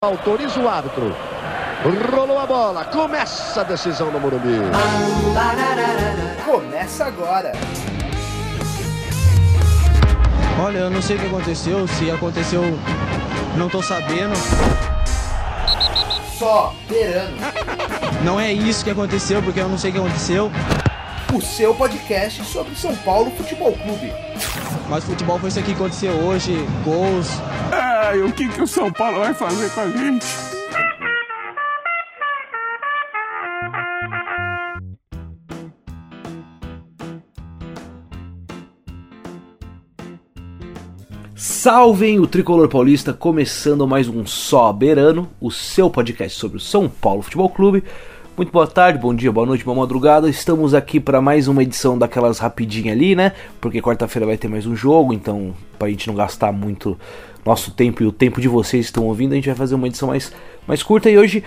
Autoriza o árbitro. Rolou a bola. Começa a decisão no Morumbi. Começa agora. Olha, eu não sei o que aconteceu. Se aconteceu, não tô sabendo. Só Verano. Não é isso que aconteceu, porque eu não sei o que aconteceu. O seu podcast sobre São Paulo Futebol Clube. Mas futebol foi isso aqui que aconteceu hoje. Gols. E o que, que o São Paulo vai fazer com a gente? Salvem o Tricolor Paulista, começando mais um Só Beirano, o seu podcast sobre o São Paulo Futebol Clube. Muito boa tarde, bom dia, boa noite, boa madrugada. Estamos aqui para mais uma edição daquelas rapidinha ali, né? Porque quarta-feira vai ter mais um jogo, então pra gente não gastar muito nosso tempo e o tempo de vocês que estão ouvindo, a gente vai fazer uma edição mais, mais curta. E hoje,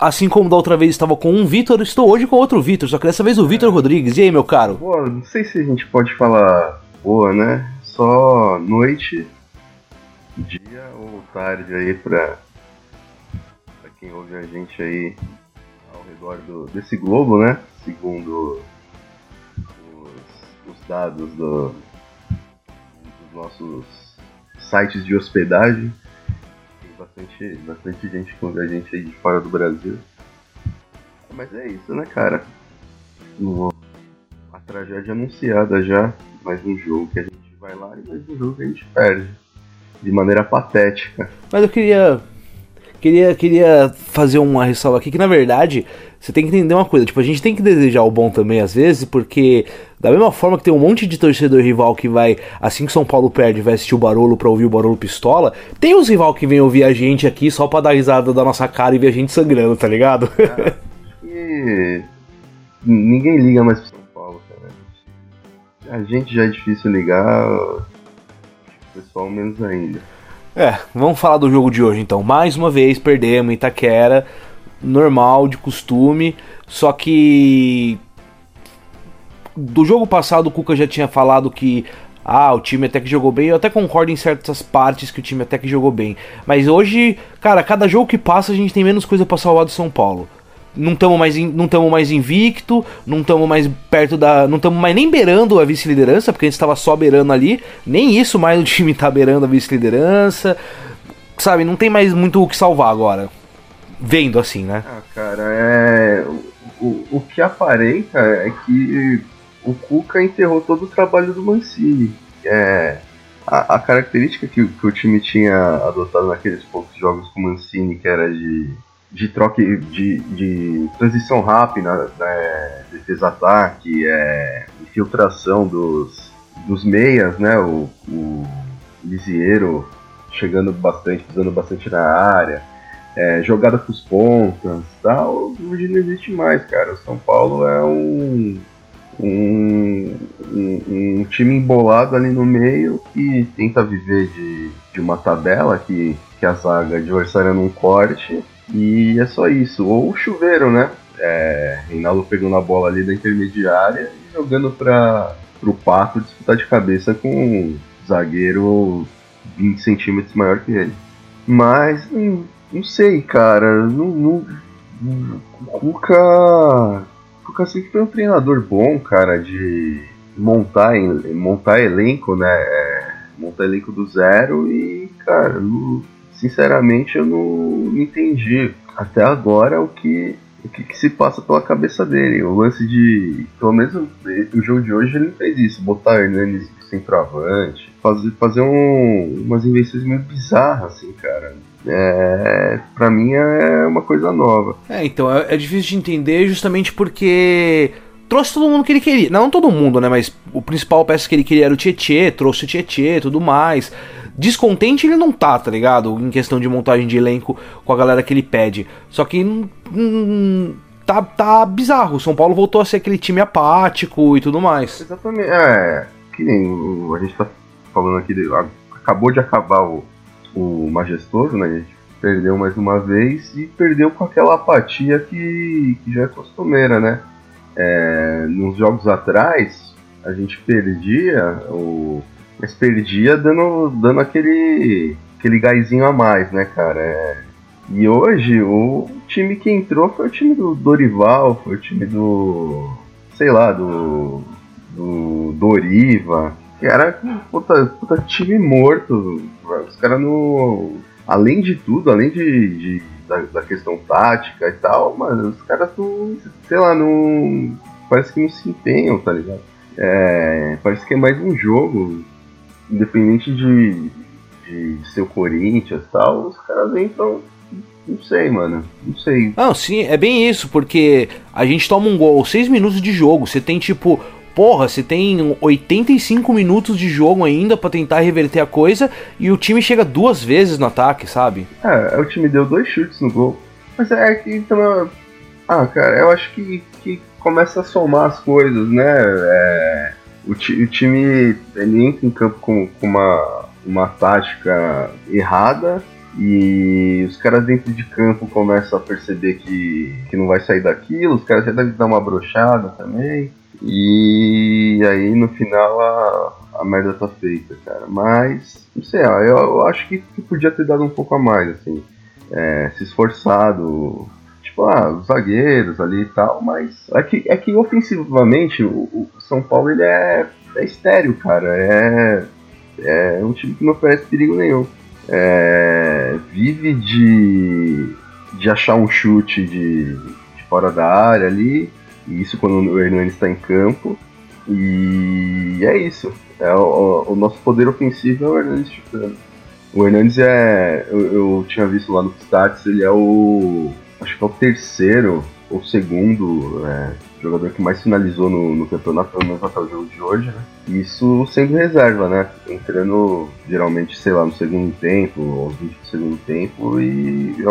assim como da outra vez estava com um Vitor, estou hoje com outro Vitor, só que dessa vez o Vitor Rodrigues. E aí, meu caro? Boa, não sei se a gente pode falar boa, né? Só noite, dia ou tarde aí pra, pra quem ouve a gente aí redor do, desse globo, né? Segundo os, os dados do, dos nossos sites de hospedagem. Tem bastante, bastante gente ouve a gente aí de fora do Brasil. Mas é isso, né, cara? A tragédia anunciada já, mais um jogo que a gente vai lá e mais um jogo que a gente perde. De maneira patética. Mas eu queria. Queria, queria fazer uma ressalva aqui que na verdade você tem que entender uma coisa, tipo, a gente tem que desejar o bom também às vezes, porque da mesma forma que tem um monte de torcedor rival que vai, assim que São Paulo perde, vai assistir o Barolo pra ouvir o Barolo pistola, tem os rival que vem ouvir a gente aqui só pra dar risada da nossa cara e ver a gente sangrando, tá ligado? E ninguém liga mais pro São Paulo, cara. A gente já é difícil ligar, o pessoal menos ainda. É, vamos falar do jogo de hoje então. Mais uma vez perdemos Itaquera, normal, de costume, só que do jogo passado o Cuca já tinha falado que ah, o time até que jogou bem. Eu até concordo em certas partes que o time até que jogou bem, mas hoje, cara, cada jogo que passa a gente tem menos coisa pra salvar do São Paulo. Não estamos mais, in- não tamo mais invicto, não estamos mais perto da. Não estamos mais nem beirando a vice-liderança, porque a gente estava só beirando ali. Nem isso mais o time tá beirando a vice-liderança. Sabe, não tem mais muito o que salvar agora. Vendo assim, né? Ah, cara, é. O, o que aparenta é que o Cuca enterrou todo o trabalho do Mancini. É, a, a característica que, que o time tinha adotado naqueles poucos jogos com o Mancini, que era de, de troca de, de transição rápida, né, defesa-ataque, é, infiltração dos, dos meias, né? O, o Lisieiro chegando bastante, pisando bastante na área é, jogada pros pontas tal, hoje não existe mais, cara. O São Paulo é um, um, um, um time embolado ali no meio que tenta viver de, de uma tabela que, que a zaga adversária não corte e é só isso. Ou chuveiro, né? É, Reinaldo pegando a bola ali da intermediária e jogando para o Pato disputar de cabeça com um zagueiro 20 centímetros maior que ele. Mas hum, não sei, cara. Não, não- o Cuca. O Cuca sempre foi um treinador bom, cara, de montar, montar elenco, né? é, montar elenco do zero e, cara, não- sinceramente eu não entendi até agora o que. O que, que se passa pela cabeça dele? O lance de. Pelo menos o, jogo de hoje ele fez isso, botar Hernanes centroavante, fazer, fazer um, umas invenções meio bizarras, assim, cara. É, pra mim é uma coisa nova. É, então, é, é difícil de entender justamente porque trouxe todo mundo que ele queria. Não todo mundo, né? Mas o principal peça que ele queria era o Tietê, trouxe o Tietê tudo mais. Descontente ele não tá, tá ligado? Em questão de montagem de elenco com a galera que ele pede. Só que hum, hum, tá, tá bizarro. O São Paulo voltou a ser aquele time apático e tudo mais. Exatamente. É, que nem a gente tá falando aqui, de- acabou de acabar o, o Majestoso, né? A gente perdeu mais uma vez e perdeu com aquela apatia que, que já é costumeira, né? É, nos jogos atrás, a gente perdia, o, mas perdia dando, dando aquele, aquele gásinho a mais, né, cara? É, E hoje o time que entrou foi o time do Dorival, foi o time do. sei lá, do. do Doriva, era puta, puta time morto. Os caras no. Além de tudo, além de, de da, da, questão tática e tal, mas os caras não. sei lá, não. parece que não se empenham, tá ligado? É, parece que é mais um jogo, independente de, de ser o Corinthians e tal, os caras entram não sei, mano. Não sei. Não, sim, é bem isso, porque a gente toma um gol, 6 minutos de jogo. Você tem tipo. Porra, você tem 85 minutos de jogo ainda para tentar reverter a coisa e o time chega duas vezes no ataque, sabe? É, o time deu dois chutes no gol. Mas é que também. Ah, cara, eu acho que, que começa a somar as coisas, né? É, o, o, time ele entra em campo com, com uma, uma tática errada e os caras dentro de campo começam a perceber que, que não vai sair daquilo, os caras já devem dar uma brochada também. E aí no final a, a merda tá feita, cara. Mas, não sei, eu, eu acho que, que, podia ter dado um pouco a mais, assim. É, se esforçado, tipo, ah, os zagueiros ali e tal, mas é que, é que ofensivamente o, o São Paulo ele é, é estéreo, cara. É, é um time que não oferece perigo nenhum é, vive de, de achar um chute de, de, fora da área ali, e isso quando o Hernandes está em campo, e é isso. É o, o, nosso poder ofensivo é o Hernandes chutando. O Hernandes é. Eu, eu tinha visto lá no Stats, ele é o. Acho que é o terceiro ou segundo é, jogador que mais finalizou no, no campeonato, pelo menos até o jogo de hoje, né? Isso sendo reserva, né? Entrando geralmente, sei lá, no segundo tempo, aos 20 do segundo tempo, e é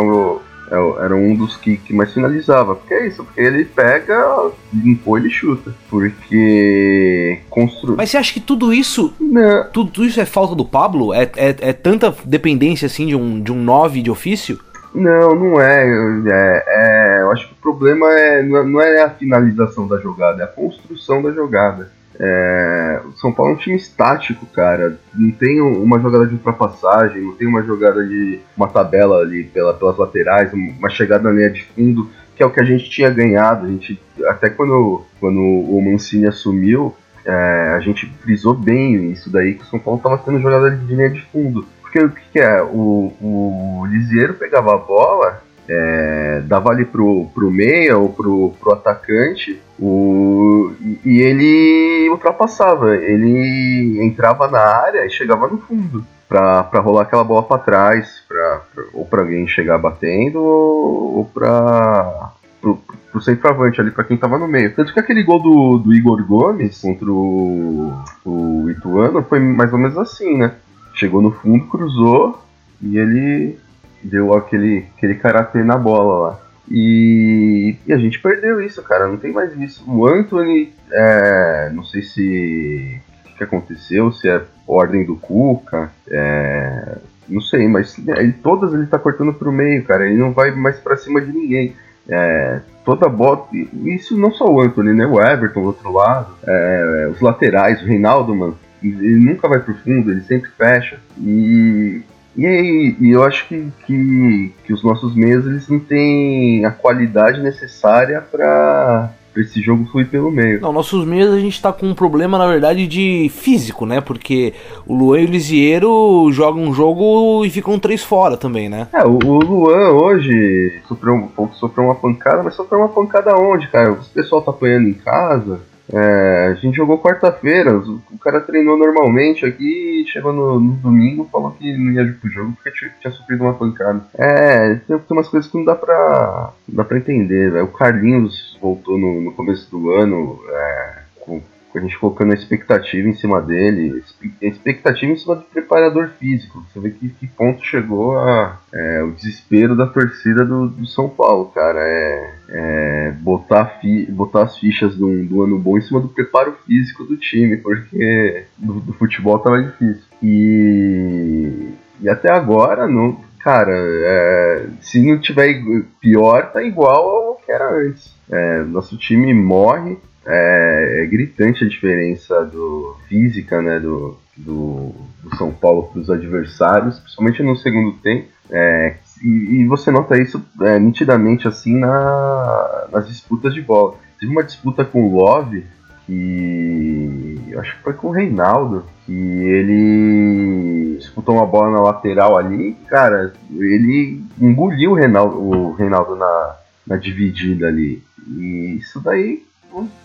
é era um dos que, que mais finalizava. Porque é isso, porque ele pega, limpou ele chuta. Porque constru... Mas você acha que tudo isso. Não. Tudo isso é falta do Pablo? É, é, é tanta dependência assim de um, de um 9 de ofício? Não, não é. é, é eu acho que o problema é, não é a finalização da jogada, é a construção da jogada. É, o São Paulo é um time estático, cara. Não tem uma jogada de ultrapassagem, não tem uma jogada de uma tabela ali pela, pelas laterais, uma chegada na linha de fundo, que é o que a gente tinha ganhado. A gente, até quando, quando o Mancini assumiu, é, a gente frisou bem isso daí, que o São Paulo estava tendo jogada de linha de fundo. Porque o que, que é? O, o Lisieiro pegava a bola, é, dava ali pro, pro meia ou pro, pro atacante o, e ele ultrapassava. Ele entrava na área e chegava no fundo pra rolar aquela bola para trás, pra, pra, ou pra alguém chegar batendo ou, ou pra. Pro, centroavante ali, pra quem tava no meio. Tanto que aquele gol do, do Igor Gomes contra o, o Ituano foi mais ou menos assim, né? Chegou no fundo, cruzou e ele deu aquele, aquele karatê na bola lá. E, e, a gente perdeu isso, cara. Não tem mais isso. O Anthony, é, não sei se que aconteceu, se é ordem do Cuca, é, não sei, mas ele, todas ele tá cortando pro meio, cara. Ele não vai mais para cima de ninguém. É, toda bola. Isso não só o Anthony, né? O Everton do outro lado, é, os laterais, o Reinaldo, mano ele nunca vai pro fundo, ele sempre fecha. E, e, e eu acho que, que, que, os nossos meios eles não têm a qualidade necessária para esse jogo fluir pelo meio. Não, nossos meios a gente tá com um problema, na verdade, de físico, né? Porque o Luan e o Lisieiro jogam um jogo e ficam três fora também, né? É, o, o Luan hoje sofreu, sofreu uma pancada, mas sofreu uma pancada onde, cara? O pessoal tá apanhando em casa, é, a gente jogou quarta-feira, o cara treinou normalmente aqui, chegou no, no, domingo falou que não ia pro jogo porque tinha, tinha sofrido uma pancada. É, tem, tem, umas coisas que não dá pra, não dá pra entender. Né? O Carlinhos voltou no, no começo do ano, é, com a gente colocando a expectativa em cima dele, expectativa em cima do preparador físico. Você vê que, que ponto chegou a, é, o desespero da torcida do, do São Paulo, cara. É, é botar, fi, botar as fichas do, do, ano bom em cima do preparo físico do time, porque do, do futebol tava difícil. E, e até agora, não, cara, é, se não tiver pior, tá igual ao que era antes. É, nosso time morre é, é gritante a diferença do física né, do, do, do São Paulo para os adversários, principalmente no segundo tempo. É, e, e você nota isso é, nitidamente assim na, nas disputas de bola. Teve uma disputa com o Love que eu acho que foi com o Reinaldo, que ele disputou uma bola na lateral ali, cara, ele engoliu o Reinaldo, o Reinaldo na, na dividida ali. E isso daí,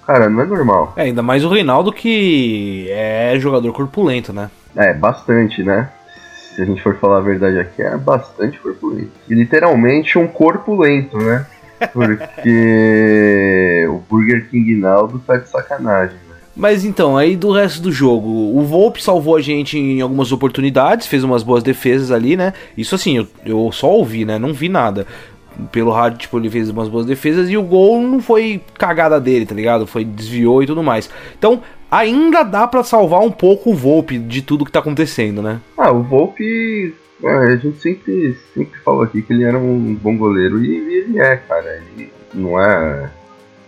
cara, não é normal. É, ainda mais o Reinaldo que é jogador corpulento, né? É, bastante, né? Se a gente for falar a verdade aqui, é bastante corpulento. E literalmente um corpo lento, né? Porque o Burger King Naldo tá de sacanagem. né? Mas então, aí do resto do jogo, o Volpe salvou a gente em algumas oportunidades, fez umas boas defesas ali, né? Isso assim, eu, eu só ouvi, né? Não vi nada. Pelo rádio, tipo, ele fez umas boas defesas e o gol não foi cagada dele, tá ligado? Foi desviou e tudo mais. Então, ainda dá pra salvar um pouco o Volpe de tudo que tá acontecendo, né? Ah, o Volpe. é, a gente sempre, sempre fala aqui que ele era um bom goleiro e ele é, cara. Ele não é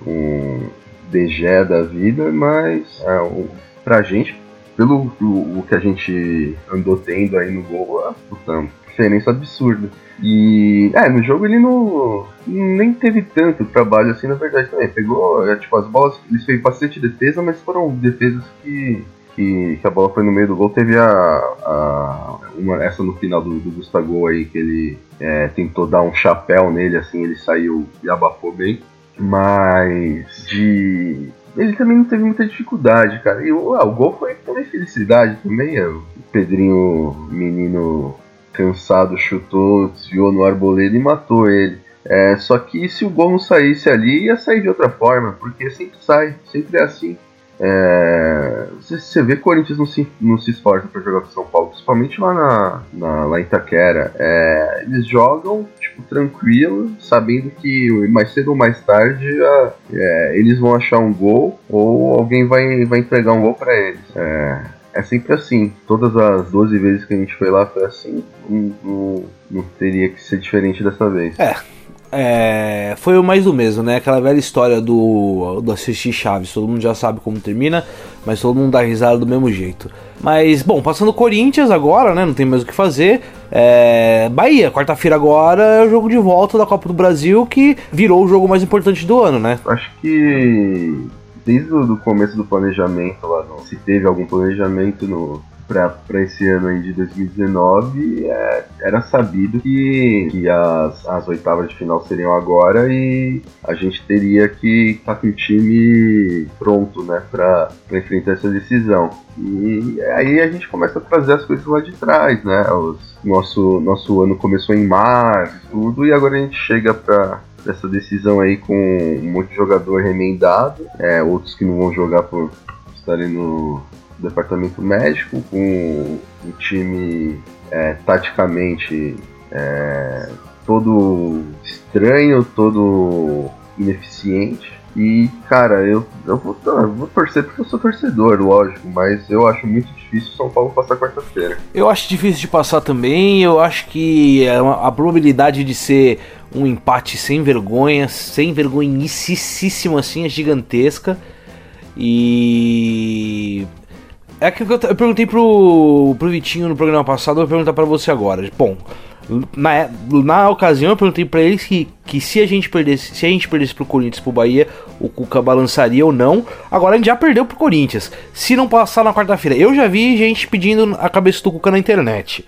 um DG da vida, mas é, pra gente, pelo o, o que a gente andou tendo aí no gol, é puta, diferença absurda. E é, no jogo ele não nem teve tanto trabalho assim, na verdade também. Pegou, é, tipo, as bolas, ele fez bastante defesa, mas foram defesas que, que, que a bola foi no meio do gol. Teve a, a uma, essa no final do, do Gustavo aí, que ele é, tentou dar um chapéu nele, assim, ele saiu e abafou bem. Mas de. Ele também não teve muita dificuldade, cara. E o, ah, o gol foi também felicidade também. é, O Pedrinho, menino cansado, chutou, desviou no arboleda e matou ele. É, só que se o gol não saísse ali, ia sair de outra forma, porque sempre sai, sempre é assim. É, você, você vê que o Corinthians não se, não se esforça para jogar com São Paulo, principalmente lá, na, na- lá em Itaquera. É, eles jogam tipo, tranquilo, sabendo que mais cedo ou mais tarde a- é, eles vão achar um gol ou alguém vai, vai entregar um gol para eles. É, é sempre assim. Todas as 12 vezes que a gente foi lá foi assim. Não, não- teria que ser diferente dessa vez. É, foi o mais do mesmo, né? Aquela velha história do, do assistir Chaves. Todo mundo já sabe como termina, mas todo mundo dá risada do mesmo jeito. Mas, bom, passando Corinthians agora, né? Não tem mais o que fazer. É, Bahia, quarta-feira agora é o jogo de volta da Copa do Brasil, que virou o jogo mais importante do ano, né? Acho que desde o começo do planejamento lá, no- se teve algum planejamento no para esse ano aí de 2019, é, era sabido que, que as, as oitavas de final seriam agora e a gente teria que estar com o time pronto, né, para enfrentar essa decisão. E aí a gente começa a trazer as coisas lá de trás, né? Os, nosso, nosso ano começou em março, tudo, e agora a gente chega para essa decisão aí com um monte de jogador remendado, é, outros que não vão jogar por estarem no departamento médico, com o time é, taticamente é, todo estranho, todo ineficiente. E, cara, eu, eu, vou, vou torcer porque eu sou torcedor, lógico, mas eu acho muito difícil o São Paulo passar quarta-feira. Eu acho difícil de passar também. Eu acho que é a probabilidade de ser um empate sem vergonha, sem vergonhicíssimo assim, é gigantesca. E. É que eu, eu perguntei pro, pro Vitinho no programa passado, eu vou perguntar pra você agora. Bom, na, na ocasião eu perguntei pra eles que, que se a gente perdesse, se a gente perdesse pro Corinthians pro Bahia, o Cuca balançaria ou não. Agora a gente já perdeu pro Corinthians. Se não passar na quarta-feira, eu já vi gente pedindo a cabeça do Cuca na internet.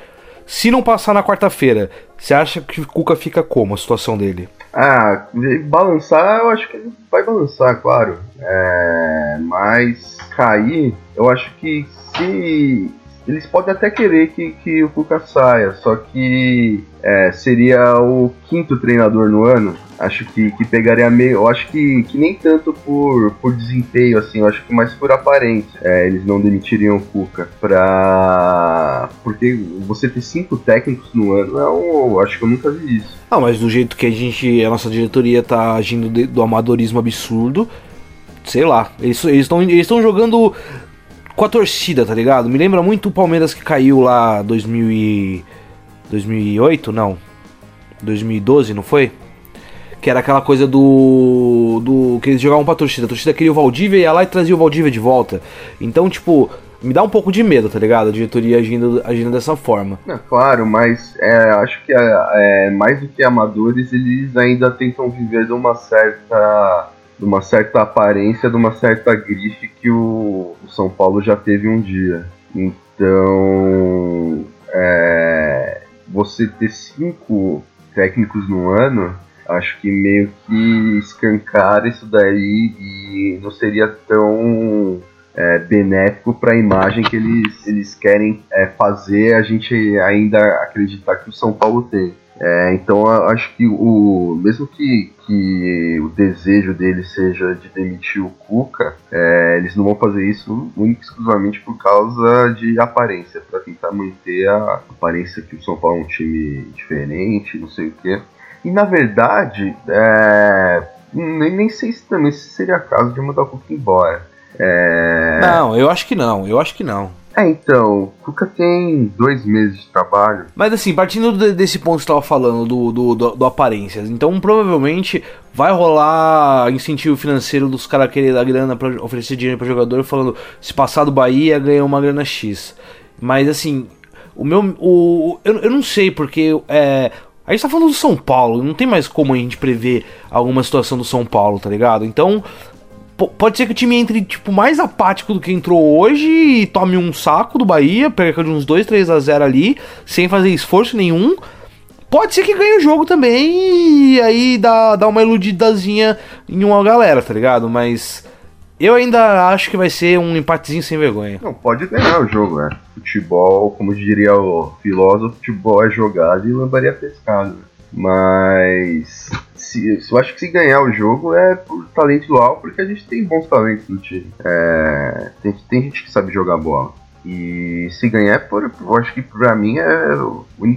Se não passar na quarta-feira, você acha que o Cuca fica como a situação dele? Ah, balançar, eu acho que ele vai balançar, claro. É, mas cair, eu acho que se. Eles podem até querer que, que o Cuca saia, só que é, seria o quinto treinador no ano. Acho que, que pegaria meio. Eu acho que, que nem tanto por, por desempenho, assim, eu acho que mais por aparência. É, eles não demitiriam o Cuca pra. Porque você ter cinco técnicos no ano, é um, acho que eu nunca vi isso. Ah, mas do jeito que a gente, a nossa diretoria tá agindo de- do amadorismo absurdo, sei lá, eles estão eles estão jogando com a torcida, tá ligado? Me lembra muito o Palmeiras que caiu lá 2000 e 2008, não. 2012, não foi? Que era aquela coisa do. do que eles jogavam pra torcida. A torcida queria o Valdívia, ia lá e trazia o Valdívia de volta. Então, tipo, Me dá um pouco de medo, tá ligado? A diretoria agindo, agindo dessa forma. É claro, mas é, acho que é, é, mais do que amadores, eles ainda tentam viver de uma certa de uma certa aparência, de uma certa grife que o, o São Paulo já teve um dia. Então, é, você ter cinco técnicos no ano, acho que meio que escancar isso daí e não seria tão é, benéfico para a imagem que eles, eles querem é, fazer a gente ainda acreditar que o São Paulo tem. É, então acho que o mesmo que, que o desejo deles seja de demitir o Cuca, é, eles não vão fazer isso única exclusivamente por causa de aparência, para tentar manter a aparência que o São Paulo é um time diferente, não sei o quê. E na verdade, é, nem, nem sei se também seria caso de mandar o Cuca embora. É... Não, eu acho que não, eu acho que não. É, então, Cuca tem dois meses de trabalho. Mas assim, partindo desse ponto que você estava falando, do, do, do, do aparências, então provavelmente vai rolar incentivo financeiro dos caras querer dar grana para oferecer dinheiro para jogador, falando se passar do Bahia ganha uma grana X. Mas assim, o meu. O, eu, eu não sei, porque é, a gente tá falando do São Paulo, não tem mais como a gente prever alguma situação do São Paulo, tá ligado? Então, pode ser que o time entre, tipo, mais apático do que entrou hoje e tome um saco do Bahia, perca de uns 2, 3 a 0 ali, sem fazer esforço nenhum. Pode ser que ganhe o jogo também e aí dá, dá uma iludidazinha em uma galera, tá ligado? Mas eu ainda acho que vai ser um empatezinho sem vergonha. Não, pode ganhar o jogo, né? Futebol, como diria o filósofo, futebol é jogado e lambaria pescado. Mas se, eu acho que se ganhar o jogo é por talento individual, porque a gente tem bons talentos no time. É, tem, tem gente que sabe jogar bola. E se ganhar, por, eu acho que pra mim é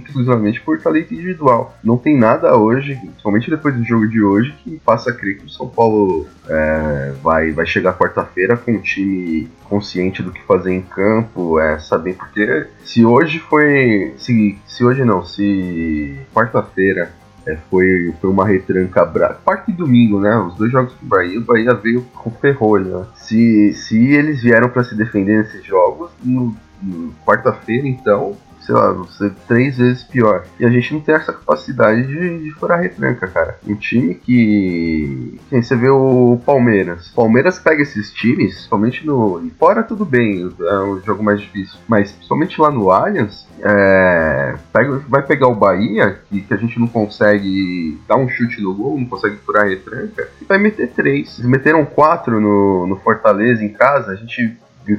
exclusivamente por talento individual. Não tem nada hoje, principalmente depois do jogo de hoje, que faça crer que o São Paulo é, vai, vai chegar quarta-feira com um time consciente do que fazer em campo, é, saber porque se hoje foi. Se, se hoje não, se quarta-feira é, foi, foi uma retranca brava. Quarta e domingo, né? Os dois jogos do Bahia, o Bahia veio com ferrolho. Né? Se, se eles vieram para se defender nesses jogos, no, no quarta-feira, então, sei lá, você três vezes pior. E a gente não tem essa capacidade de, de furar retranca, cara. Um time que. Quem você vê o Palmeiras. Palmeiras pega esses times, principalmente no. Fora tudo bem, é um jogo mais difícil. Mas principalmente lá no Allianz, é, pega, vai pegar o Bahia, que, que, a gente não consegue dar um chute no gol, não consegue furar a retranca, e vai meter três. Eles meteram quatro no, no Fortaleza em casa, a gente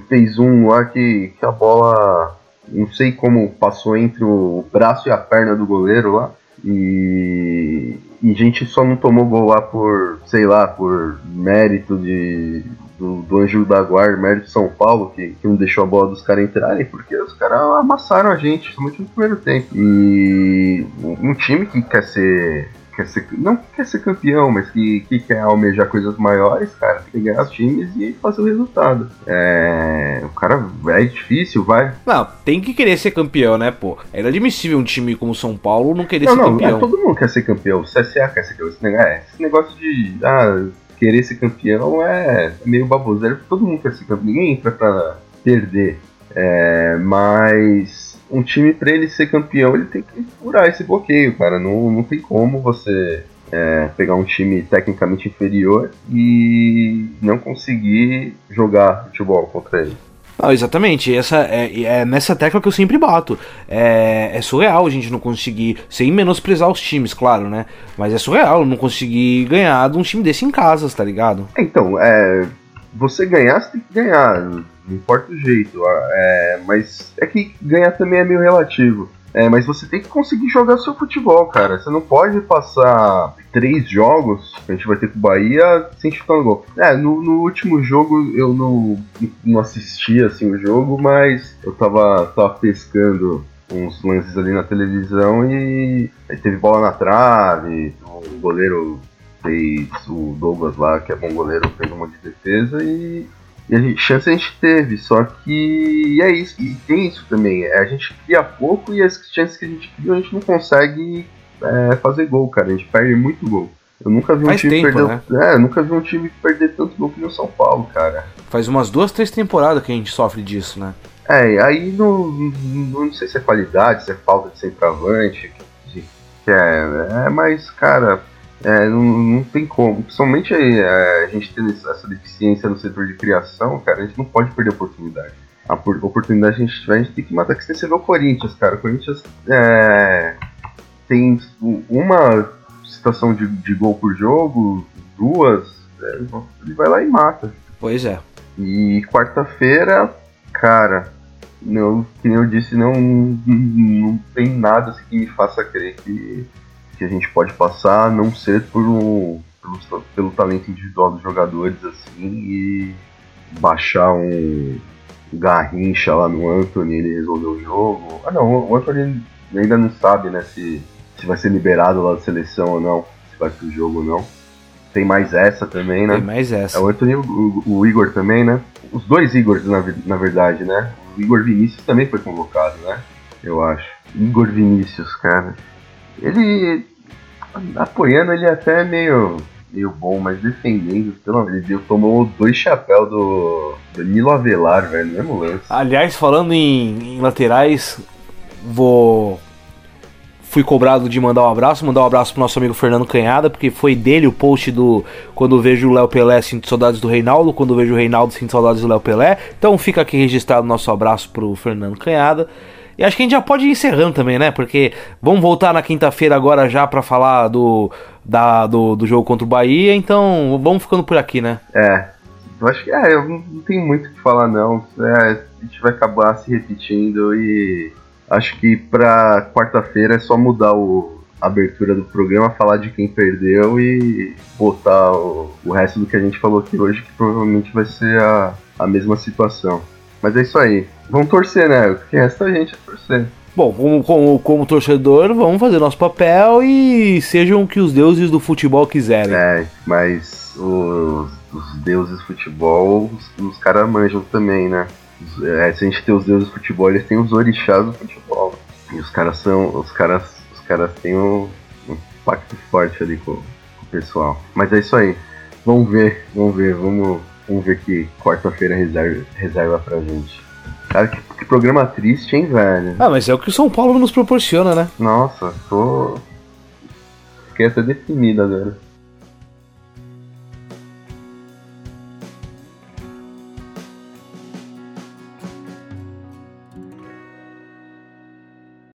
fez um lá que, que a bola não sei como passou entre o braço e a perna do goleiro lá. E, e a gente só não tomou gol lá por, sei lá, por mérito de, do, do Anjo da Guarda, mérito de São Paulo, que, que não deixou a bola dos caras entrarem, porque os caras amassaram a gente, somente no primeiro tempo. E um time que quer ser quer ser, não que quer ser campeão, mas que, que quer almejar coisas maiores, cara, tem que ganhar os times e fazer o resultado. É, o cara é difícil, vai. Não, tem que querer ser campeão, né, pô? É inadmissível um time como São Paulo não querer não, ser não, campeão. Não, todo mundo quer ser campeão. O CSA quer ser campeão. Esse negócio, é, esse negócio de ah, querer ser campeão é meio baboseiro. Todo mundo quer ser campeão. Ninguém entra pra perder. É, mas um time para ele ser campeão, ele tem que furar esse bloqueio, cara. Não, não tem como você é, pegar um time tecnicamente inferior e não conseguir jogar futebol contra ele. Não, exatamente, essa é, é, nessa tecla que eu sempre bato. É, é, surreal a gente não conseguir, sem menosprezar os times, claro, né? Mas é surreal não conseguir ganhar de um time desse em casa, tá ligado? Então, é, você ganhar, você tem que ganhar não importa o jeito. É, mas é que ganhar também é meio relativo. É, mas você tem que conseguir jogar seu futebol, cara. Você não pode passar três jogos a gente vai ter com o Bahia sem chutar no gol. É, no, no, último jogo eu não, não assisti assim, o jogo, mas eu tava, tava pescando uns lances ali na televisão e aí teve bola na trave, o goleiro fez o Douglas lá, que é bom goleiro, fez um monte de defesa e e a gente, chance a gente teve, só que é isso, e tem isso também. É, a gente cria pouco e as chances que a gente cria a gente não consegue é, fazer gol, cara. A gente perde muito gol. Eu nunca vi um Faz time tempo, perder. né? É, eu nunca vi um time perder tanto gol que no São Paulo, cara. Faz umas duas, três temporadas que a gente sofre disso, né? É, aí não, não, não sei se é qualidade, se é falta de centroavante, que, que é, é, mas, cara, é, não, não tem como. Principalmente é, a gente tendo essa deficiência no setor de criação, cara, a gente não pode perder oportunidade. A por- oportunidade que a gente tiver, a gente tem que matar. Que você vê o Corinthians, cara. O Corinthians é, tem uma situação de, de gol por jogo, duas, é, ele vai lá e mata. Pois é. E quarta-feira, cara, não, que nem eu disse, não, não tem nada assim que me faça crer que, que a gente pode passar, a não ser por um, pelo, pelo talento individual dos jogadores assim e baixar um garrincha lá no Anthony, ele resolveu o jogo. Ah não, o Anthony ainda não sabe, né, se, se vai ser liberado lá da seleção ou não, se vai pro jogo ou não. Tem mais essa também, né? Tem mais essa. É o Anthony e o, o Igor também, né? Os dois Igors, na, na verdade, né? O Igor Vinícius também foi convocado, né? Eu acho. Igor Vinícius, cara. Ele. Apoiando, ele é até meio, meio bom, mas defendendo, pelo amor de Deus, tomou dois chapéus do Danilo Avelar, velho, mesmo lance. Aliás, falando em, em laterais, vou. Fui cobrado de mandar um abraço, mandar um abraço pro nosso amigo Fernando Canhada, porque foi dele o post do Quando vejo o Léo Pelé, sinto saudades do Reinaldo, quando vejo o Reinaldo, sinto saudades do Léo Pelé. Então fica aqui registrado nosso abraço pro Fernando Canhada. E acho que a gente já pode ir encerrando também, né? Porque vamos voltar na quinta-feira agora já pra falar do, da, do, do jogo contra o Bahia, então vamos ficando por aqui, né? É. Eu acho que é, eu não tenho muito o que falar não. É, a gente vai acabar se repetindo e acho que pra quarta-feira é só mudar o, abertura do programa, falar de quem perdeu e botar o, o resto do que a gente falou aqui hoje, que provavelmente vai ser a, a mesma situação. Mas é isso aí. Vamos torcer, né? O que resta a gente é torcer. Bom, como, como, como torcedor, vamos fazer nosso papel e sejam o que os deuses do futebol quiserem. É, mas os, os deuses do futebol, os, os caras manjam também, né? É, se a gente tem os deuses do futebol, eles têm os orixás do futebol. E os caras são. Os caras. Os caras têm um, um pacto forte ali com, com o pessoal. Mas é isso aí. Vamos ver, vamos ver, vamos, vamos ver que quarta-feira reserva, reserva pra gente. Cara, que, que programa triste, hein, velho? Ah, mas é o que o São Paulo nos proporciona, né? Nossa, tô. Fiquei até deprimido agora.